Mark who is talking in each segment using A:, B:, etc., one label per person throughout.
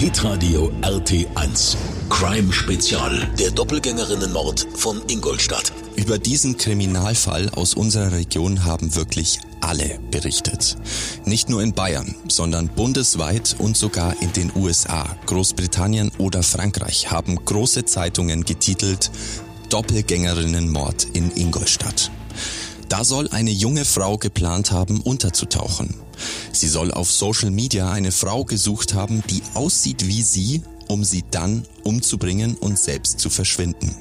A: Hitradio RT1. Crime Spezial. Der Doppelgängerinnenmord von Ingolstadt.
B: Über diesen Kriminalfall aus unserer Region haben wirklich alle berichtet. Nicht nur in Bayern, sondern bundesweit und sogar in den USA, Großbritannien oder Frankreich haben große Zeitungen getitelt Doppelgängerinnenmord in Ingolstadt. Da soll eine junge Frau geplant haben, unterzutauchen. Sie soll auf Social Media eine Frau gesucht haben, die aussieht wie sie, um sie dann umzubringen und selbst zu verschwinden.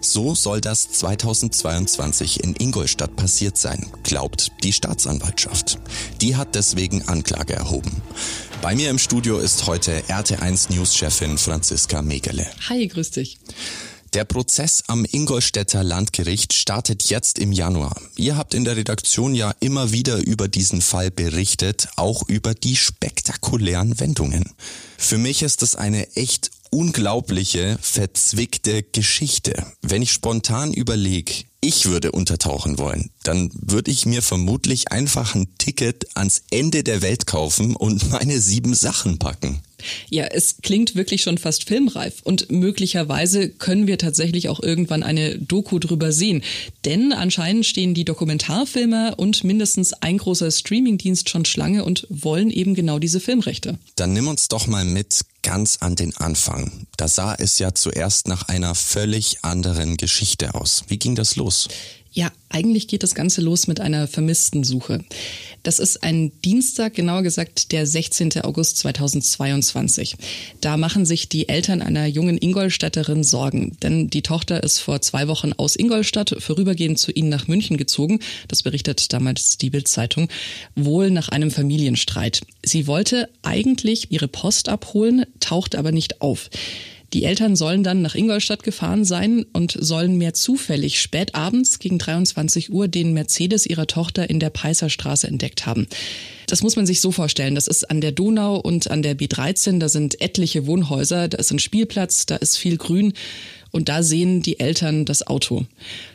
B: So soll das 2022 in Ingolstadt passiert sein, glaubt die Staatsanwaltschaft. Die hat deswegen Anklage erhoben. Bei mir im Studio ist heute RT1 News-Chefin Franziska Megele.
C: Hi, grüß dich.
B: Der Prozess am Ingolstädter Landgericht startet jetzt im Januar. Ihr habt in der Redaktion ja immer wieder über diesen Fall berichtet, auch über die spektakulären Wendungen. Für mich ist es eine echt unglaubliche, verzwickte Geschichte. Wenn ich spontan überlege, ich würde untertauchen wollen, dann würde ich mir vermutlich einfach ein Ticket ans Ende der Welt kaufen und meine sieben Sachen packen.
C: Ja, es klingt wirklich schon fast filmreif und möglicherweise können wir tatsächlich auch irgendwann eine Doku drüber sehen. Denn anscheinend stehen die Dokumentarfilmer und mindestens ein großer Streamingdienst schon Schlange und wollen eben genau diese Filmrechte.
B: Dann nimm uns doch mal mit ganz an den Anfang. Da sah es ja zuerst nach einer völlig anderen Geschichte aus. Wie ging das los?
C: Ja, eigentlich geht das Ganze los mit einer Vermisstensuche. Das ist ein Dienstag, genauer gesagt der 16. August 2022. Da machen sich die Eltern einer jungen Ingolstädterin Sorgen, denn die Tochter ist vor zwei Wochen aus Ingolstadt vorübergehend zu ihnen nach München gezogen. Das berichtet damals die Bildzeitung, wohl nach einem Familienstreit. Sie wollte eigentlich ihre Post abholen, taucht aber nicht auf. Die Eltern sollen dann nach Ingolstadt gefahren sein und sollen mehr zufällig spät abends gegen 23 Uhr den Mercedes ihrer Tochter in der Peißerstraße entdeckt haben. Das muss man sich so vorstellen. Das ist an der Donau und an der B13. Da sind etliche Wohnhäuser. Da ist ein Spielplatz. Da ist viel Grün. Und da sehen die Eltern das Auto.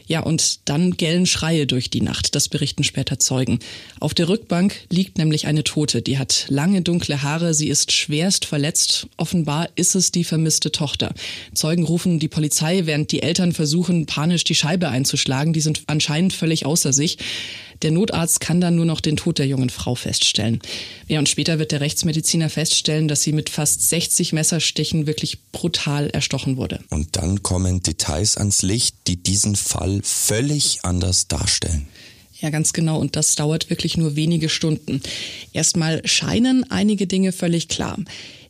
C: Ja, und dann gellen Schreie durch die Nacht. Das berichten später Zeugen. Auf der Rückbank liegt nämlich eine Tote. Die hat lange dunkle Haare. Sie ist schwerst verletzt. Offenbar ist es die vermisste Tochter. Zeugen rufen die Polizei, während die Eltern versuchen, panisch die Scheibe einzuschlagen. Die sind anscheinend völlig außer sich. Der Notarzt kann dann nur noch den Tod der jungen Frau feststellen. Ja, und später wird der Rechtsmediziner feststellen, dass sie mit fast 60 Messerstichen wirklich brutal erstochen wurde.
B: Und dann kommen Details ans Licht, die diesen Fall völlig anders darstellen.
C: Ja, ganz genau. Und das dauert wirklich nur wenige Stunden. Erstmal scheinen einige Dinge völlig klar.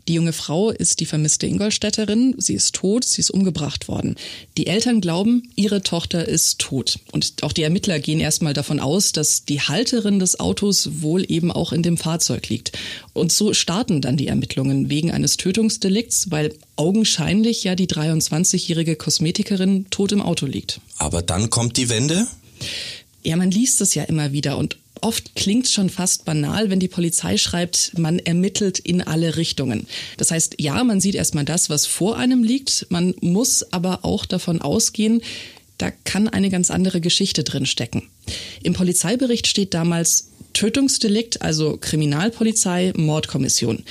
C: Die junge Frau ist die vermisste Ingolstädterin. Sie ist tot, sie ist umgebracht worden. Die Eltern glauben, ihre Tochter ist tot. Und auch die Ermittler gehen erstmal davon aus, dass die Halterin des Autos wohl eben auch in dem Fahrzeug liegt. Und so starten dann die Ermittlungen wegen eines Tötungsdelikts, weil augenscheinlich ja die 23-jährige Kosmetikerin tot im Auto liegt.
B: Aber dann kommt die Wende?
C: Ja, man liest es ja immer wieder und Oft klingt schon fast banal, wenn die Polizei schreibt, man ermittelt in alle Richtungen. Das heißt, ja, man sieht erstmal das, was vor einem liegt. Man muss aber auch davon ausgehen, da kann eine ganz andere Geschichte drin stecken. Im Polizeibericht steht damals Tötungsdelikt, also Kriminalpolizei, Mordkommission.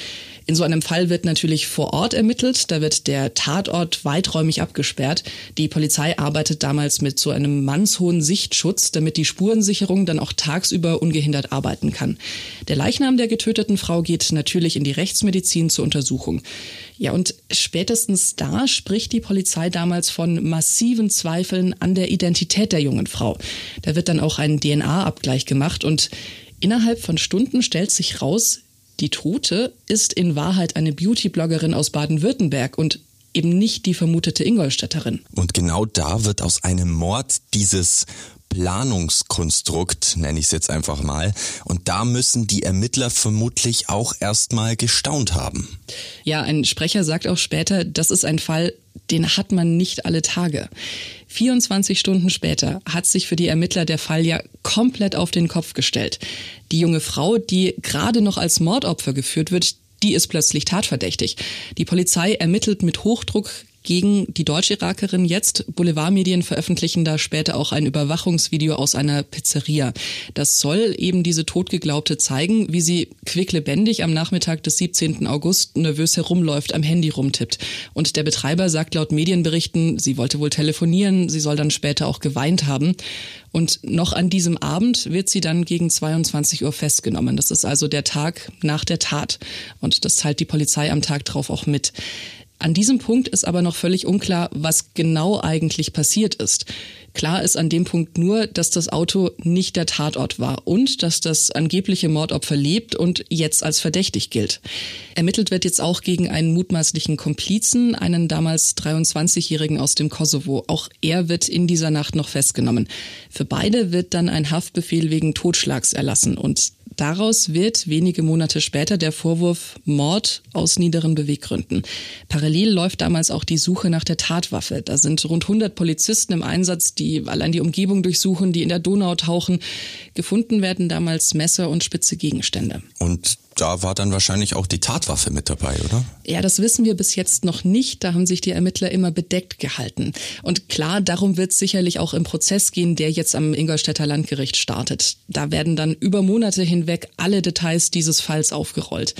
C: In so einem Fall wird natürlich vor Ort ermittelt. Da wird der Tatort weiträumig abgesperrt. Die Polizei arbeitet damals mit so einem mannshohen Sichtschutz, damit die Spurensicherung dann auch tagsüber ungehindert arbeiten kann. Der Leichnam der getöteten Frau geht natürlich in die Rechtsmedizin zur Untersuchung. Ja, und spätestens da spricht die Polizei damals von massiven Zweifeln an der Identität der jungen Frau. Da wird dann auch ein DNA-Abgleich gemacht und Innerhalb von Stunden stellt sich raus, die Tote ist in Wahrheit eine Beauty-Bloggerin aus Baden-Württemberg und eben nicht die vermutete Ingolstädterin.
B: Und genau da wird aus einem Mord dieses Planungskonstrukt, nenne ich es jetzt einfach mal. Und da müssen die Ermittler vermutlich auch erstmal gestaunt haben.
C: Ja, ein Sprecher sagt auch später, das ist ein Fall, den hat man nicht alle Tage. 24 Stunden später hat sich für die Ermittler der Fall ja komplett auf den Kopf gestellt. Die junge Frau, die gerade noch als Mordopfer geführt wird, die ist plötzlich tatverdächtig. Die Polizei ermittelt mit Hochdruck gegen die Deutsch-Irakerin jetzt. Boulevardmedien veröffentlichen da später auch ein Überwachungsvideo aus einer Pizzeria. Das soll eben diese Totgeglaubte zeigen, wie sie quicklebendig am Nachmittag des 17. August nervös herumläuft, am Handy rumtippt. Und der Betreiber sagt laut Medienberichten, sie wollte wohl telefonieren, sie soll dann später auch geweint haben. Und noch an diesem Abend wird sie dann gegen 22 Uhr festgenommen. Das ist also der Tag nach der Tat. Und das teilt die Polizei am Tag drauf auch mit. An diesem Punkt ist aber noch völlig unklar, was genau eigentlich passiert ist. Klar ist an dem Punkt nur, dass das Auto nicht der Tatort war und dass das angebliche Mordopfer lebt und jetzt als verdächtig gilt. Ermittelt wird jetzt auch gegen einen mutmaßlichen Komplizen, einen damals 23-Jährigen aus dem Kosovo. Auch er wird in dieser Nacht noch festgenommen. Für beide wird dann ein Haftbefehl wegen Totschlags erlassen und Daraus wird wenige Monate später der Vorwurf Mord aus niederen Beweggründen. Parallel läuft damals auch die Suche nach der Tatwaffe. Da sind rund 100 Polizisten im Einsatz, die allein die Umgebung durchsuchen, die in der Donau tauchen. Gefunden werden damals Messer und spitze Gegenstände.
B: Und da war dann wahrscheinlich auch die Tatwaffe mit dabei, oder?
C: Ja, das wissen wir bis jetzt noch nicht. Da haben sich die Ermittler immer bedeckt gehalten. Und klar, darum wird es sicherlich auch im Prozess gehen, der jetzt am Ingolstädter Landgericht startet. Da werden dann über Monate hinweg alle Details dieses Falls aufgerollt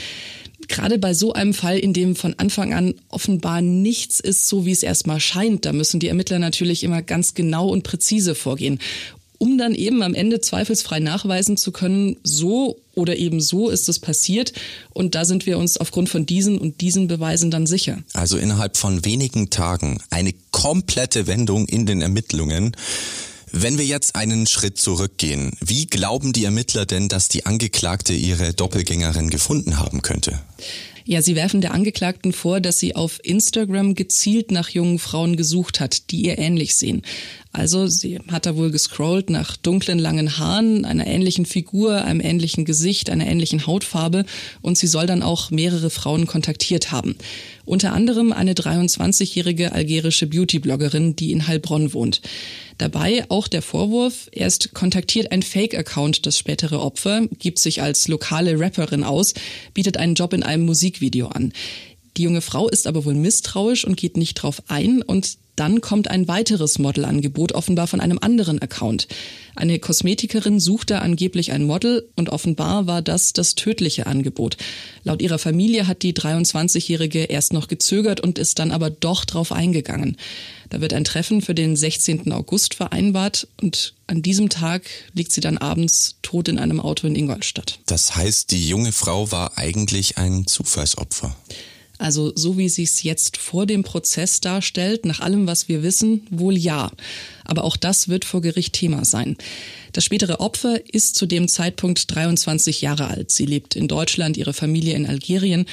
C: gerade bei so einem Fall, in dem von Anfang an offenbar nichts ist, so wie es erstmal scheint, da müssen die Ermittler natürlich immer ganz genau und präzise vorgehen um dann eben am Ende zweifelsfrei nachweisen zu können, so oder eben so ist es passiert. Und da sind wir uns aufgrund von diesen und diesen Beweisen dann sicher.
B: Also innerhalb von wenigen Tagen eine komplette Wendung in den Ermittlungen. Wenn wir jetzt einen Schritt zurückgehen, wie glauben die Ermittler denn, dass die Angeklagte ihre Doppelgängerin gefunden haben könnte?
C: Ja, sie werfen der Angeklagten vor, dass sie auf Instagram gezielt nach jungen Frauen gesucht hat, die ihr ähnlich sehen. Also sie hat da wohl gescrollt nach dunklen langen Haaren, einer ähnlichen Figur, einem ähnlichen Gesicht, einer ähnlichen Hautfarbe und sie soll dann auch mehrere Frauen kontaktiert haben. Unter anderem eine 23-jährige algerische Beauty-Bloggerin, die in Heilbronn wohnt. Dabei auch der Vorwurf, erst kontaktiert ein Fake-Account das spätere Opfer, gibt sich als lokale Rapperin aus, bietet einen Job in einem Musikvideo an. Die junge Frau ist aber wohl misstrauisch und geht nicht drauf ein und dann kommt ein weiteres Modelangebot, offenbar von einem anderen Account. Eine Kosmetikerin suchte angeblich ein Model und offenbar war das das tödliche Angebot. Laut ihrer Familie hat die 23-Jährige erst noch gezögert und ist dann aber doch drauf eingegangen. Da wird ein Treffen für den 16. August vereinbart und an diesem Tag liegt sie dann abends tot in einem Auto in Ingolstadt.
B: Das heißt, die junge Frau war eigentlich ein Zufallsopfer.
C: Also so wie sie es jetzt vor dem Prozess darstellt, nach allem, was wir wissen, wohl ja. Aber auch das wird vor Gericht Thema sein. Das spätere Opfer ist zu dem Zeitpunkt 23 Jahre alt. Sie lebt in Deutschland, ihre Familie in Algerien.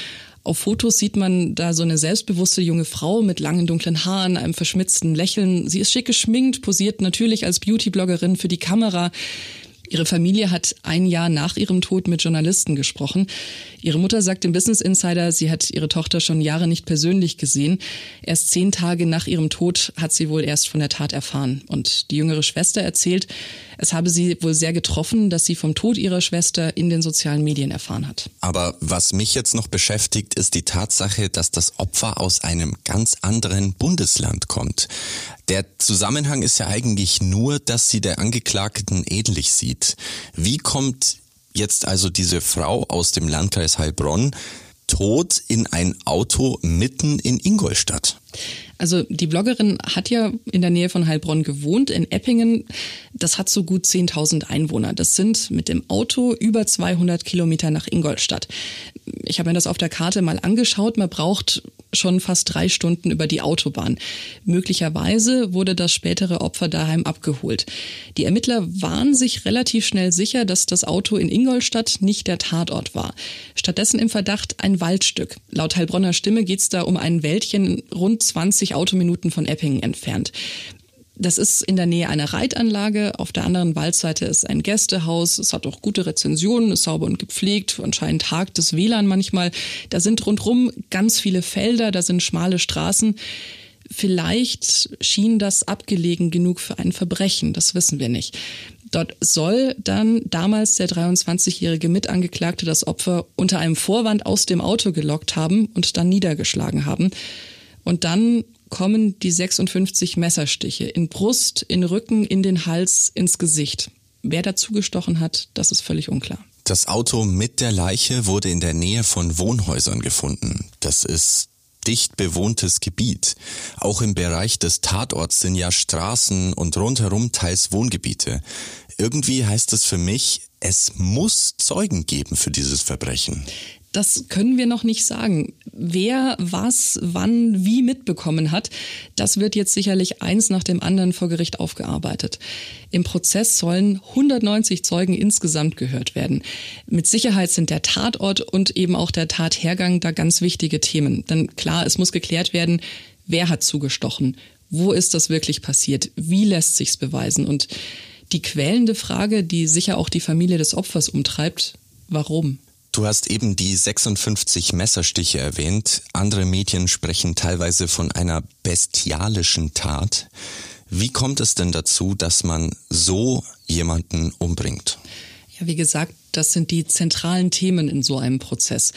C: Auf Fotos sieht man da so eine selbstbewusste junge Frau mit langen dunklen Haaren, einem verschmitzten Lächeln. Sie ist schick geschminkt, posiert natürlich als Beautybloggerin für die Kamera. Ihre Familie hat ein Jahr nach ihrem Tod mit Journalisten gesprochen. Ihre Mutter sagt dem Business Insider, sie hat ihre Tochter schon Jahre nicht persönlich gesehen. Erst zehn Tage nach ihrem Tod hat sie wohl erst von der Tat erfahren. Und die jüngere Schwester erzählt, es habe sie wohl sehr getroffen, dass sie vom Tod ihrer Schwester in den sozialen Medien erfahren hat.
B: Aber was mich jetzt noch beschäftigt, ist die Tatsache, dass das Opfer aus einem ganz anderen Bundesland kommt. Der Zusammenhang ist ja eigentlich nur, dass sie der Angeklagten ähnlich sieht. Wie kommt jetzt also diese Frau aus dem Landkreis Heilbronn tot in ein Auto mitten in Ingolstadt?
C: Also die Bloggerin hat ja in der Nähe von Heilbronn gewohnt, in Eppingen. Das hat so gut 10.000 Einwohner. Das sind mit dem Auto über 200 Kilometer nach Ingolstadt. Ich habe mir das auf der Karte mal angeschaut. Man braucht schon fast drei Stunden über die Autobahn. Möglicherweise wurde das spätere Opfer daheim abgeholt. Die Ermittler waren sich relativ schnell sicher, dass das Auto in Ingolstadt nicht der Tatort war. Stattdessen im Verdacht ein Waldstück. Laut Heilbronner Stimme geht es da um ein Wäldchen rund 20 Autominuten von Eppingen entfernt. Das ist in der Nähe einer Reitanlage. Auf der anderen Waldseite ist ein Gästehaus. Es hat auch gute Rezensionen, ist sauber und gepflegt. Anscheinend hakt das WLAN manchmal. Da sind rundrum ganz viele Felder, da sind schmale Straßen. Vielleicht schien das abgelegen genug für ein Verbrechen. Das wissen wir nicht. Dort soll dann damals der 23-jährige Mitangeklagte das Opfer unter einem Vorwand aus dem Auto gelockt haben und dann niedergeschlagen haben. Und dann kommen die 56 Messerstiche in Brust, in Rücken, in den Hals, ins Gesicht. Wer dazu gestochen hat, das ist völlig unklar.
B: Das Auto mit der Leiche wurde in der Nähe von Wohnhäusern gefunden. Das ist dicht bewohntes Gebiet. Auch im Bereich des Tatorts sind ja Straßen und rundherum teils Wohngebiete. Irgendwie heißt es für mich, es muss Zeugen geben für dieses Verbrechen.
C: Das können wir noch nicht sagen. Wer was, wann, wie mitbekommen hat, das wird jetzt sicherlich eins nach dem anderen vor Gericht aufgearbeitet. Im Prozess sollen 190 Zeugen insgesamt gehört werden. Mit Sicherheit sind der Tatort und eben auch der Tathergang da ganz wichtige Themen. Denn klar, es muss geklärt werden, wer hat zugestochen? Wo ist das wirklich passiert? Wie lässt sich's beweisen? Und die quälende Frage, die sicher auch die Familie des Opfers umtreibt, warum?
B: Du hast eben die 56 Messerstiche erwähnt. Andere Medien sprechen teilweise von einer bestialischen Tat. Wie kommt es denn dazu, dass man so jemanden umbringt?
C: Ja, wie gesagt, das sind die zentralen Themen in so einem Prozess.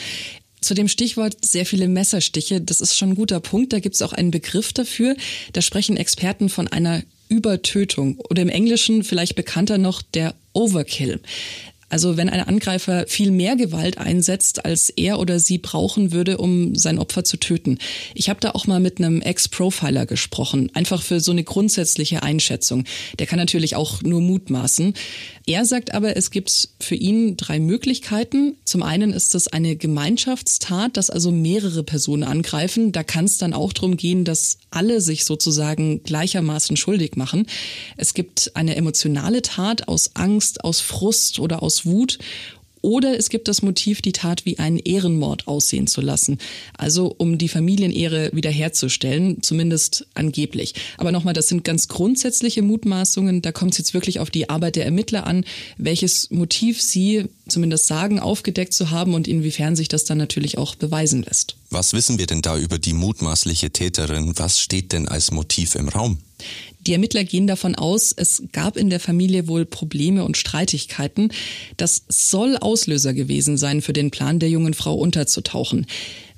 C: Zu dem Stichwort sehr viele Messerstiche, das ist schon ein guter Punkt. Da gibt es auch einen Begriff dafür. Da sprechen Experten von einer Übertötung oder im Englischen vielleicht bekannter noch der Overkill. Also wenn ein Angreifer viel mehr Gewalt einsetzt, als er oder sie brauchen würde, um sein Opfer zu töten. Ich habe da auch mal mit einem Ex-Profiler gesprochen, einfach für so eine grundsätzliche Einschätzung. Der kann natürlich auch nur mutmaßen. Er sagt aber, es gibt für ihn drei Möglichkeiten. Zum einen ist es eine Gemeinschaftstat, dass also mehrere Personen angreifen. Da kann es dann auch darum gehen, dass alle sich sozusagen gleichermaßen schuldig machen. Es gibt eine emotionale Tat aus Angst, aus Frust oder aus Wut oder es gibt das Motiv, die Tat wie einen Ehrenmord aussehen zu lassen. Also um die Familienehre wiederherzustellen, zumindest angeblich. Aber nochmal, das sind ganz grundsätzliche Mutmaßungen. Da kommt es jetzt wirklich auf die Arbeit der Ermittler an, welches Motiv sie zumindest sagen, aufgedeckt zu haben und inwiefern sich das dann natürlich auch beweisen lässt.
B: Was wissen wir denn da über die mutmaßliche Täterin? Was steht denn als Motiv im Raum?
C: Die Ermittler gehen davon aus, es gab in der Familie wohl Probleme und Streitigkeiten. Das soll Auslöser gewesen sein für den Plan der jungen Frau unterzutauchen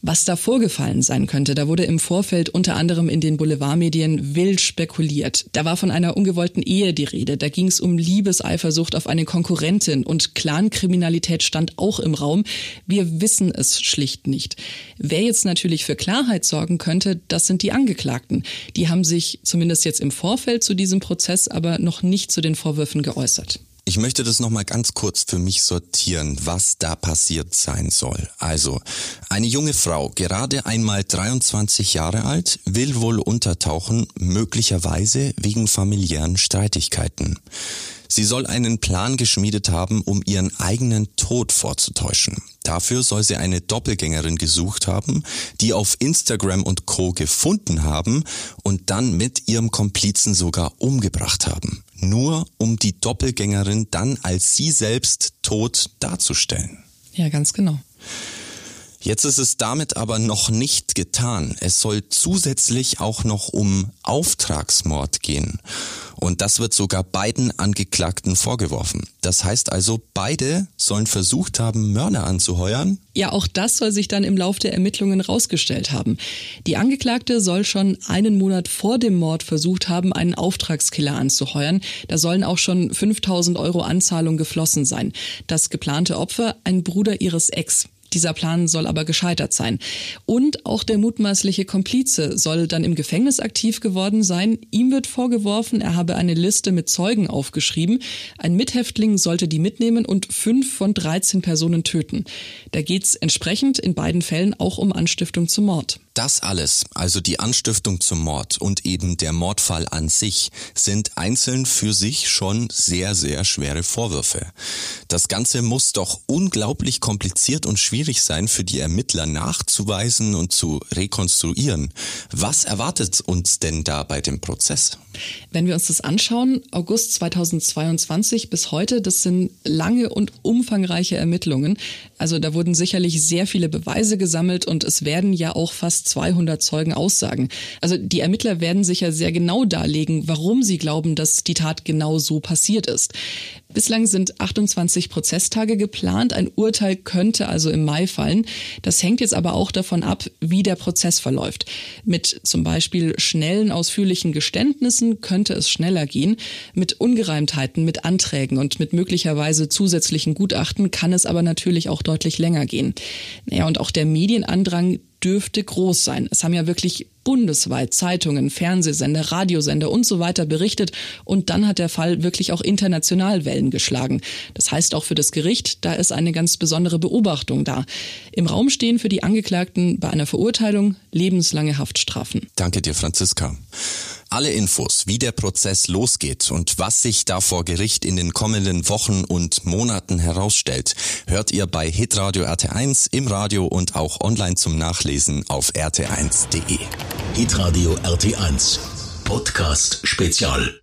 C: was da vorgefallen sein könnte. Da wurde im Vorfeld unter anderem in den Boulevardmedien wild spekuliert. Da war von einer ungewollten Ehe die Rede. Da ging es um Liebeseifersucht auf eine Konkurrentin und Clankriminalität stand auch im Raum. Wir wissen es schlicht nicht. Wer jetzt natürlich für Klarheit sorgen könnte, das sind die Angeklagten. Die haben sich zumindest jetzt im Vorfeld zu diesem Prozess aber noch nicht zu den Vorwürfen geäußert.
B: Ich möchte das nochmal ganz kurz für mich sortieren, was da passiert sein soll. Also, eine junge Frau, gerade einmal 23 Jahre alt, will wohl untertauchen, möglicherweise wegen familiären Streitigkeiten. Sie soll einen Plan geschmiedet haben, um ihren eigenen Tod vorzutäuschen. Dafür soll sie eine Doppelgängerin gesucht haben, die auf Instagram und Co gefunden haben und dann mit ihrem Komplizen sogar umgebracht haben nur um die Doppelgängerin dann als sie selbst tot darzustellen.
C: Ja, ganz genau.
B: Jetzt ist es damit aber noch nicht getan. Es soll zusätzlich auch noch um Auftragsmord gehen. Und das wird sogar beiden Angeklagten vorgeworfen. Das heißt also, beide sollen versucht haben, Mörder anzuheuern.
C: Ja, auch das soll sich dann im Lauf der Ermittlungen rausgestellt haben. Die Angeklagte soll schon einen Monat vor dem Mord versucht haben, einen Auftragskiller anzuheuern. Da sollen auch schon 5000 Euro Anzahlung geflossen sein. Das geplante Opfer, ein Bruder ihres Ex. Dieser Plan soll aber gescheitert sein. Und auch der mutmaßliche Komplize soll dann im Gefängnis aktiv geworden sein. Ihm wird vorgeworfen, er habe eine Liste mit Zeugen aufgeschrieben. Ein Mithäftling sollte die mitnehmen und fünf von 13 Personen töten. Da geht es entsprechend in beiden Fällen auch um Anstiftung zum Mord.
B: Das alles, also die Anstiftung zum Mord und eben der Mordfall an sich, sind einzeln für sich schon sehr, sehr schwere Vorwürfe. Das Ganze muss doch unglaublich kompliziert und schwierig sein für die Ermittler nachzuweisen und zu rekonstruieren. Was erwartet uns denn da bei dem Prozess?
C: Wenn wir uns das anschauen, August 2022 bis heute, das sind lange und umfangreiche Ermittlungen. Also da wurden sicherlich sehr viele Beweise gesammelt und es werden ja auch fast 200 Zeugen aussagen. Also die Ermittler werden sicher sehr genau darlegen, warum sie glauben, dass die Tat genau so passiert ist. Bislang sind 28 Prozesstage geplant. Ein Urteil könnte also im Mai fallen. Das hängt jetzt aber auch davon ab, wie der Prozess verläuft. Mit zum Beispiel schnellen, ausführlichen Geständnissen könnte es schneller gehen. Mit Ungereimtheiten, mit Anträgen und mit möglicherweise zusätzlichen Gutachten kann es aber natürlich auch deutlich länger gehen. Naja, und auch der Medienandrang dürfte groß sein. Es haben ja wirklich bundesweit Zeitungen, Fernsehsender, Radiosender und so weiter berichtet. Und dann hat der Fall wirklich auch international Wellen geschlagen. Das heißt auch für das Gericht, da ist eine ganz besondere Beobachtung da. Im Raum stehen für die Angeklagten bei einer Verurteilung lebenslange Haftstrafen.
B: Danke dir, Franziska. Alle Infos, wie der Prozess losgeht und was sich da vor Gericht in den kommenden Wochen und Monaten herausstellt, hört ihr bei Hitradio RT1 im Radio und auch online zum Nachlesen auf rt1.de.
A: Hitradio RT1 Podcast Spezial.